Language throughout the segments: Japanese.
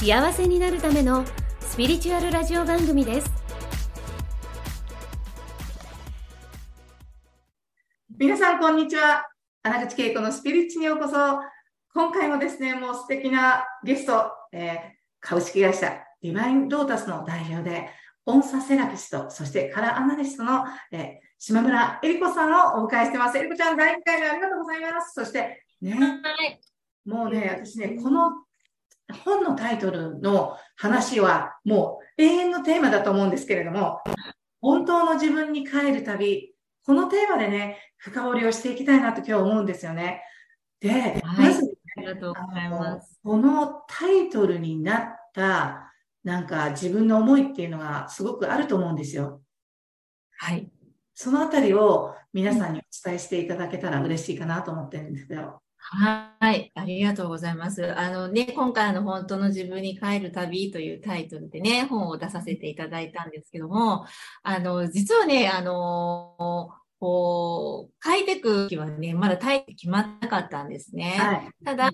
幸せになるためのスピリチュアルラジオ番組です皆さんこんにちは穴口恵子のスピリッチにようこそ今回もですねもう素敵なゲスト、えー、株式会社ディバインロータスの代表で音差セラピストそしてカラーアナリストの、えー、島村恵里子さんをお迎えしてます。恵里子ちゃん、第1回目ありがとうございます。そして、ね、はい、もうね、私ね、この本のタイトルの話はもう永遠のテーマだと思うんですけれども、本当の自分に帰る旅、このテーマでね、深掘りをしていきたいなと今日思うんですよね。で、はい、まず、ね、ありがとうございます。このタイトルになった、なんか自分の思いっていうのがすごくあると思うんですよ。はい。そのあたりを皆さんにお伝えしていただけたら嬉しいかなと思ってるんですけど。はい、ありがとうございます。あのね、今回の本当の自分に帰る旅というタイトルでね、本を出させていただいたんですけども、あの、実はね、あの、こう、書いていく時はね、まだタイトル決まらなかったんですね。はい、ただ、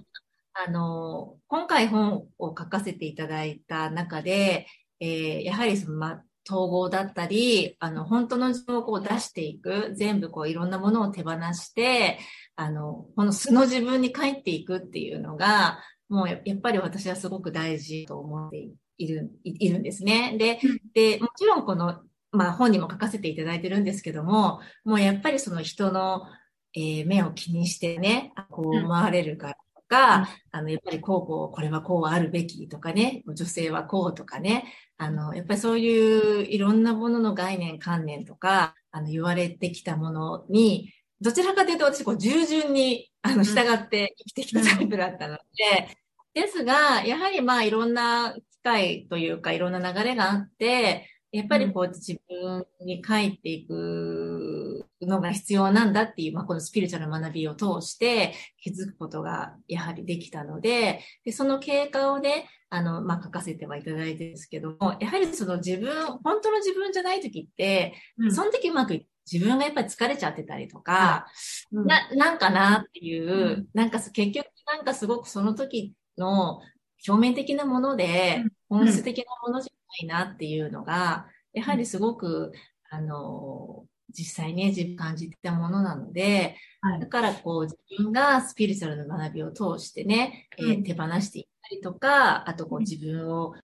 あの、今回本を書かせていただいた中で、えー、やはりその、ま、統合だったり、あの、本当の自分をこう出していく、全部こういろんなものを手放して、あの、この素の自分に帰っていくっていうのが、もうやっぱり私はすごく大事と思っている、いるんですね。で、で、もちろんこの、まあ本にも書かせていただいてるんですけども、もうやっぱりその人の、えー、目を気にしてね、こう思われるから、か、あの、やっぱりこうこう、これはこうあるべきとかね、女性はこうとかね、あの、やっぱりそういういろんなものの概念、観念とか、あの、言われてきたものに、どちらかというと私、こう、従順に、あの、従って生きてきたタイプだったので、ですが、やはりまあ、いろんな機会というか、いろんな流れがあって、やっぱりこう自分に帰っていくのが必要なんだっていう、まあ、このスピリチュアルな学びを通して気づくことがやはりできたので、でその経過をね、あの、まあ、書かせてはいただいてるんですけども、やはりその自分、本当の自分じゃない時って、うん、その時うまく自分がやっぱり疲れちゃってたりとか、うん、な、なんかなっていう、うん、なんか結局なんかすごくその時の表面的なもので、本質的なものじゃないなっていうのが、やはりすごく、あの、実際ね、自分感じたものなので、はい、だからこう自分がスピリチュアルな学びを通してね、えー、手放していったりとか、あとこう自分を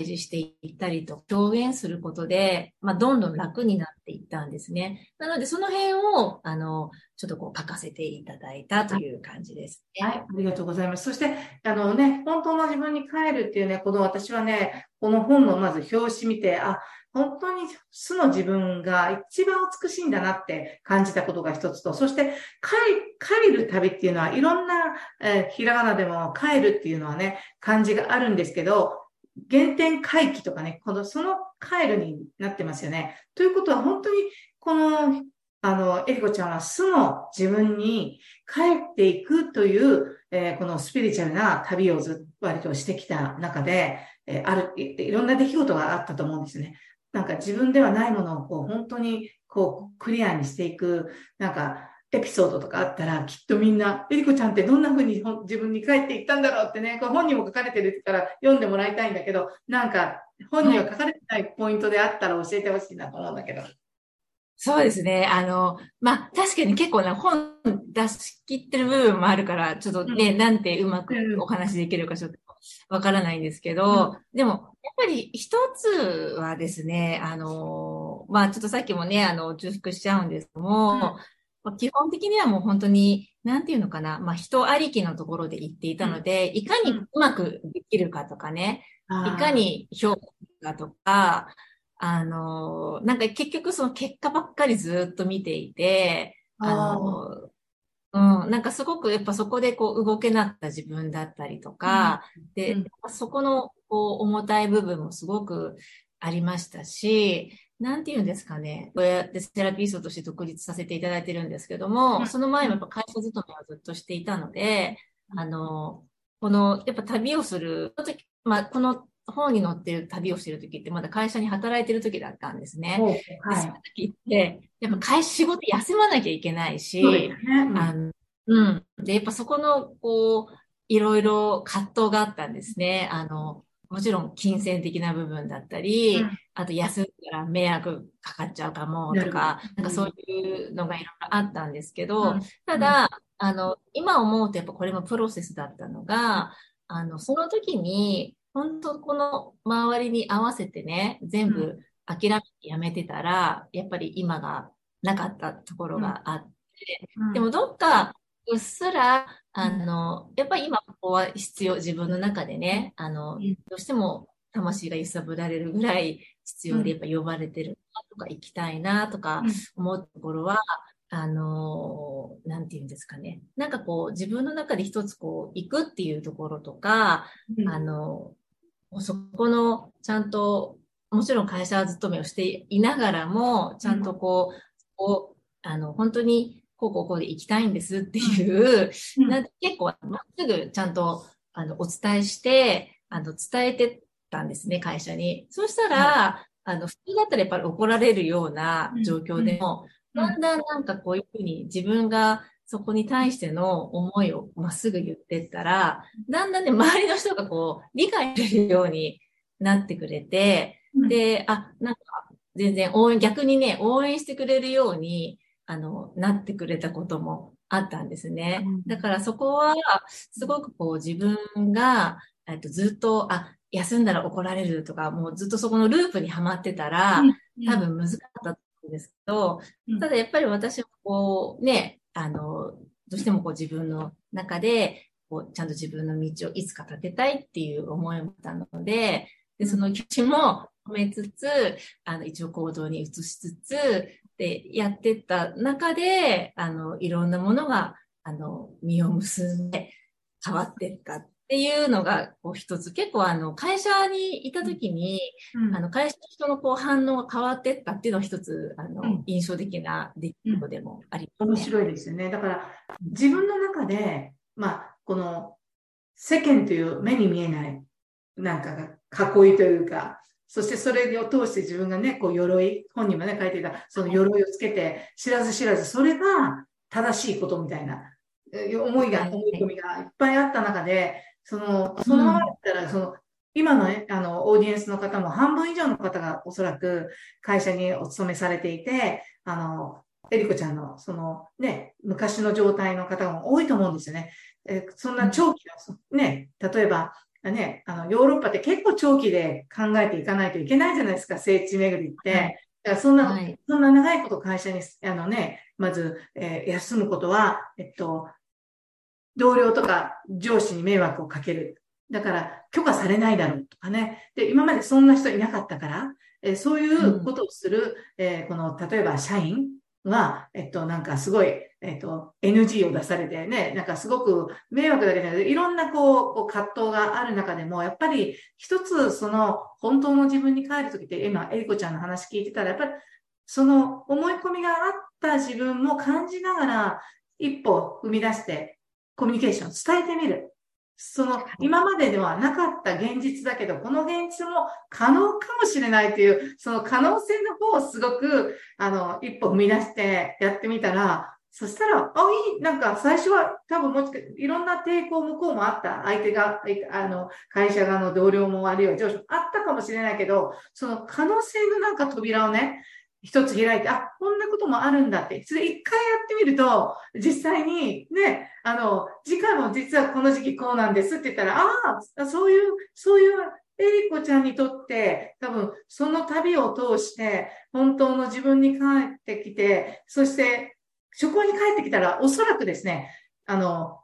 示していったりと表現することで、まあ、どんどん楽になっていったんですね。なので、その辺を、あの、ちょっとこう書かせていただいたという感じです、ね、はい、ありがとうございます。そして、あのね、本当の自分に帰るっていうね、この私はね、この本のまず表紙見て、あ、本当に素の自分が一番美しいんだなって感じたことが一つと、そして帰る旅っていうのはいろんな、えー、ひらがなでも帰るっていうのはね、感じがあるんですけど、原点回帰とかね、この、その帰るになってますよね。ということは本当に、この、あの、エリコちゃんは素の自分に帰っていくという、えー、このスピリチュアルな旅をずっと割としてきた中で、えー、あるい、いろんな出来事があったと思うんですね。なんか自分ではないものをこう本当にこうクリアにしていく、なんかエピソードとかあったら、きっとみんな、えりこちゃんってどんな風に自分に帰っていったんだろうってね、これ本にも書かれてるから読んでもらいたいんだけど、なんか本には書かれてないポイントであったら教えてほしいなと思うんだけど。そうですね。あの、まあ、確かに結構ね、本出し切ってる部分もあるから、ちょっとね、うん、なんてうまくお話できるかちょっとわからないんですけど、うん、でも、やっぱり一つはですね、あの、まあ、ちょっとさっきもね、あの、重複しちゃうんですけども、まあ、基本的にはもう本当に、なんていうのかな、まあ、人ありきのところで言っていたので、いかにうまくできるかとかね、いかに評価とか、あの、なんか結局その結果ばっかりずっと見ていて、あの、うん、なんかすごくやっぱそこでこう動けなった自分だったりとか、うん、で、うん、そこのこう重たい部分もすごくありましたし、なんて言うんですかね。こうやってセラピストとして独立させていただいてるんですけども、その前もやっぱ会社勤めをずっとしていたので、あの、この、やっぱ旅をする、まあ、この本に載ってる旅をしてる時ってまだ会社に働いてる時だったんですね。はい、その時って、やっぱ会仕事休まなきゃいけないし、ねうん、あのうん。で、やっぱそこの、こう、いろいろ葛藤があったんですね。あの、もちろん金銭的な部分だったり、うん、あと休んだら迷惑かかっちゃうかもとか、なんかそういうのがいろいろあったんですけど、うん、ただ、あの、今思うとやっぱこれもプロセスだったのが、あの、その時に、本当この周りに合わせてね、全部諦めてやめてたら、やっぱり今がなかったところがあって、でもどっかうっすら、あの、やっぱり今ここは必要、自分の中でね、あの、どうしても魂が揺さぶられるぐらい必要で、やっぱ呼ばれてるなとか、行きたいなとか思うところは、あの、なんて言うんですかね。なんかこう、自分の中で一つこう、行くっていうところとか、うん、あの、そこの、ちゃんと、もちろん会社勤めをしていながらも、ちゃんとこう、うん、こうあの、本当に、こうこうこうで行きたいんですっていう、うん、結構、まっすぐちゃんと、あの、お伝えして、あの、伝えてたんですね、会社に。そうしたら、あの、普通だったらやっぱり怒られるような状況でも、だんだんなんかこういうふうに自分がそこに対しての思いをまっすぐ言ってったら、だんだんね、周りの人がこう、理解するようになってくれて、で、あ、なんか、全然応援、逆にね、応援してくれるように、あの、なってくれたこともあったんですね。だからそこは、すごくこう自分が、えっと、ずっと、あ、休んだら怒られるとか、もうずっとそこのループにはまってたら、多分難かったんですけど、ただやっぱり私はこうね、あの、どうしてもこう自分の中で、こうちゃんと自分の道をいつか立てたいっていう思いもあったので、で、その気持ちも止めつつ、あの、一応行動に移しつつ、で、やってった中で、あの、いろんなものが、あの、実を結んで変わっていったっっていうのが、こう一つ、結構あの、会社にいた時に、うん、あの、会社の人のこう反応が変わってったっていうのは一つ、あの、うん、印象的な出来事でもあります、ね、面白いですよね。だから、自分の中で、まあ、この、世間という目に見えない、なんかが囲いというか、そしてそれを通して自分がね、こう鎧、本にもね、書いてた、その鎧をつけて、知らず知らず、それが正しいことみたいな、思いが、思い込みがいっぱいあった中で、その、そのままだったら、その、今のね、あの、オーディエンスの方も半分以上の方がおそらく会社にお勤めされていて、あの、エリコちゃんの、そのね、昔の状態の方も多いと思うんですよね。えそんな長期の、ね、例えば、ね、あの、ヨーロッパって結構長期で考えていかないといけないじゃないですか、聖地巡りって。はい、だからそんな、はい、そんな長いこと会社に、あのね、まず、えー、休むことは、えっと、同僚とか上司に迷惑をかける。だから許可されないだろうとかね。で、今までそんな人いなかったから、えー、そういうことをする、うん、えー、この、例えば社員は、えっと、なんかすごい、えっと、NG を出されてね、なんかすごく迷惑だけじゃなくて、いろんなこう、こう葛藤がある中でも、やっぱり一つその本当の自分に帰るときって、今、エリコちゃんの話聞いてたら、やっぱりその思い込みがあった自分も感じながら、一歩踏み出して、コミュニケーション、伝えてみる。その、今までではなかった現実だけど、この現実も可能かもしれないという、その可能性の方をすごく、あの、一歩踏み出してやってみたら、そしたら、あ、いい、なんか最初は多分もしかいろんな抵抗向こうもあった。相手が、あの、会社側の同僚もあるいは上司もあったかもしれないけど、その可能性のなんか扉をね、一つ開いて、あ、こんなこともあるんだって。それ一回やってみると、実際にね、あの、次回も実はこの時期こうなんですって言ったら、ああ、そういう、そういうエリコちゃんにとって、多分、その旅を通して、本当の自分に帰ってきて、そして、職場に帰ってきたら、おそらくですね、あの、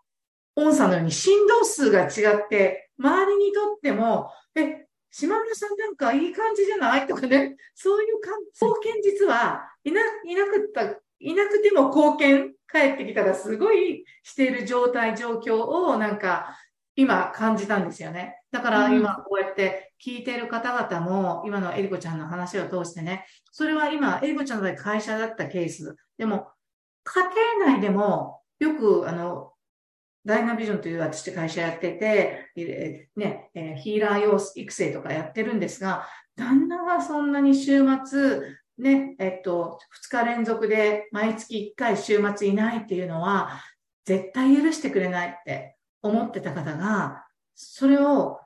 音差のように振動数が違って、周りにとっても、え、島村さんなんかいい感じじゃないとかね、そういうか、そう現実はいな、いなくったいなくても貢献、帰ってきたらすごいしている状態、状況をなんか今感じたんですよね。だから今こうやって聞いている方々も、今のエリコちゃんの話を通してね、それは今、エリコちゃんの会社だったケース。でも、家庭内でも、よく、あの、ダイナビジョンという私会社やってて、ね、ヒーラー用育成とかやってるんですが、旦那がそんなに週末、ね、えっと、2日連続で毎月1回週末いないっていうのは、絶対許してくれないって思ってた方が、それを、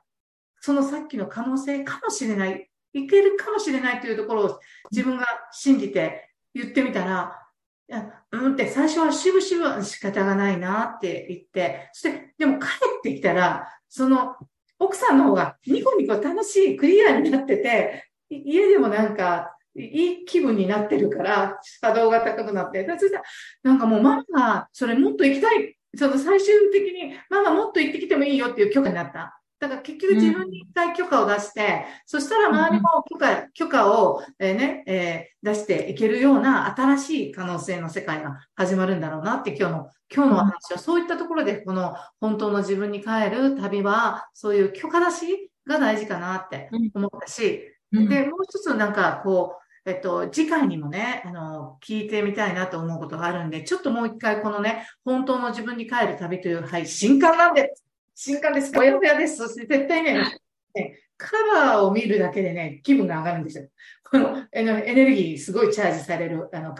そのさっきの可能性かもしれない、いけるかもしれないというところを自分が信じて言ってみたら、いや、うんって最初はしぶしぶ仕方がないなって言って、そして、でも帰ってきたら、その奥さんの方がニコニコ楽しい、クリアになってて、家でもなんか、いい気分になってるから、波動が高くなって。そしたら、なんかもうママが、それもっと行きたい。その最終的に、ママもっと行ってきてもいいよっていう許可になった。だから結局自分に一回許可を出して、うん、そしたら周りも許可、許可を、えー、ね、えー、出していけるような新しい可能性の世界が始まるんだろうなって今日の、今日の話はそういったところでこの本当の自分に帰る旅はそういう許可出しが大事かなって思ったし、うん、で、もう一つなんかこう、えっと、次回にもね、あの、聞いてみたいなと思うことがあるんで、ちょっともう一回このね、本当の自分に帰る旅という、はい、新刊なんで、新刊です。おやおやです。そして絶対ね、ねカバーを見るだけでね、気分が上がるんですよ。このエネルギーすごいチャージされるあの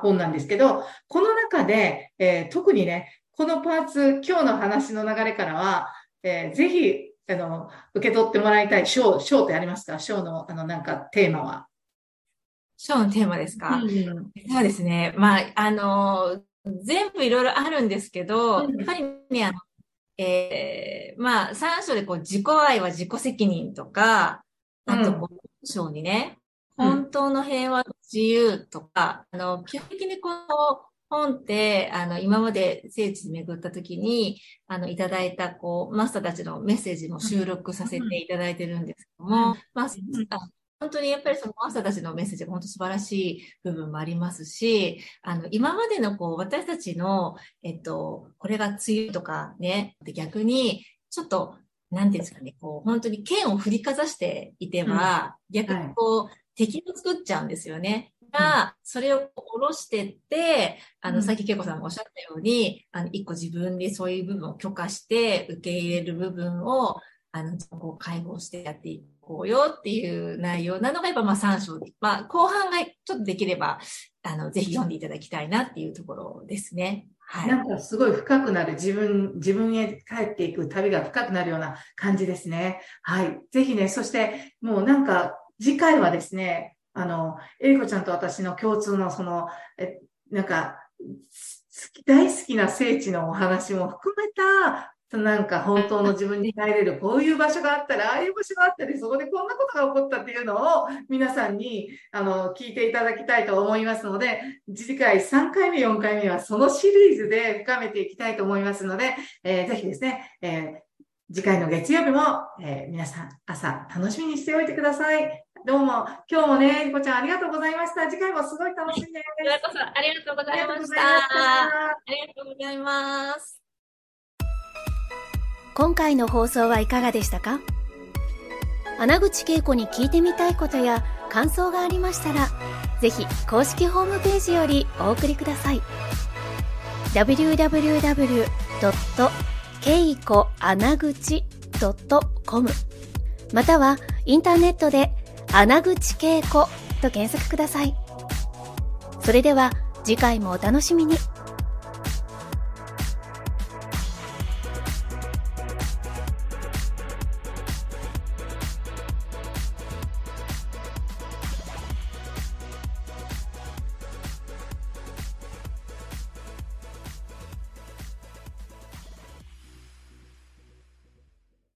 本なんですけど、この中で、えー、特にね、このパーツ、今日の話の流れからは、えー、ぜひ、あの、受け取ってもらいたい章、章ってありますか？章の、あの、なんかテーマは。章のテーマですか、うん、そうですね。まあ、あの、全部いろいろあるんですけど、やっぱりね、あの、えー、まあ、3章でこう、自己愛は自己責任とか、あと、5章にね、本当の平和と自由とか、あの、基本的にこの本って、あの、今まで聖地に巡った時に、あの、いただいた、こう、マスターたちのメッセージも収録させていただいてるんですけども、まあ、本当にやっぱりそのマスターたちのメッセージが本当素晴らしい部分もありますし、あの、今までのこう、私たちの、えっと、これが梅雨とかね、で逆に、ちょっと、なんていうんですかね、こう、本当に剣を振りかざしていては、うん、逆にこう、はい、敵を作っちゃうんですよね。が、それを下ろしてって、あの、さっき恵子さんもおっしゃったように、あの、一個自分でそういう部分を許可して受け入れる部分を、あの、こう解放してやっていこうよっていう内容なのが、やっぱまあ3章で、まあ後半がちょっとできれば、あの、ぜひ読んでいただきたいなっていうところですね。はい。なんかすごい深くなる自分、自分へ帰っていく旅が深くなるような感じですね。はい。ぜひね、そしてもうなんか次回はですね、あの、えりこちゃんと私の共通のその、え、なんか、大好きな聖地のお話も含めたなんか本当の自分に帰れる、こういう場所があったら、ああいう場所があったり、そこでこんなことが起こったっていうの？を皆さんにあの聞いていただきたいと思いますので、次回3回目、4回目はそのシリーズで深めていきたいと思いますので、えー、ぜひですね、えー、次回の月曜日も、えー、皆さん朝楽しみにしておいてください。どうも、今日もね、りこちゃんありがとうございました。次回もすごい楽しんで。ありがとうございました。ありがとうございます。今回の放送はいかがでしたか？穴口恵子に聞いてみたいことや感想がありましたら、ぜひ公式ホームページよりお送りください。www.keikoanaguchi.com またはインターネットで穴口恵子と検索ください。それでは次回もお楽しみに。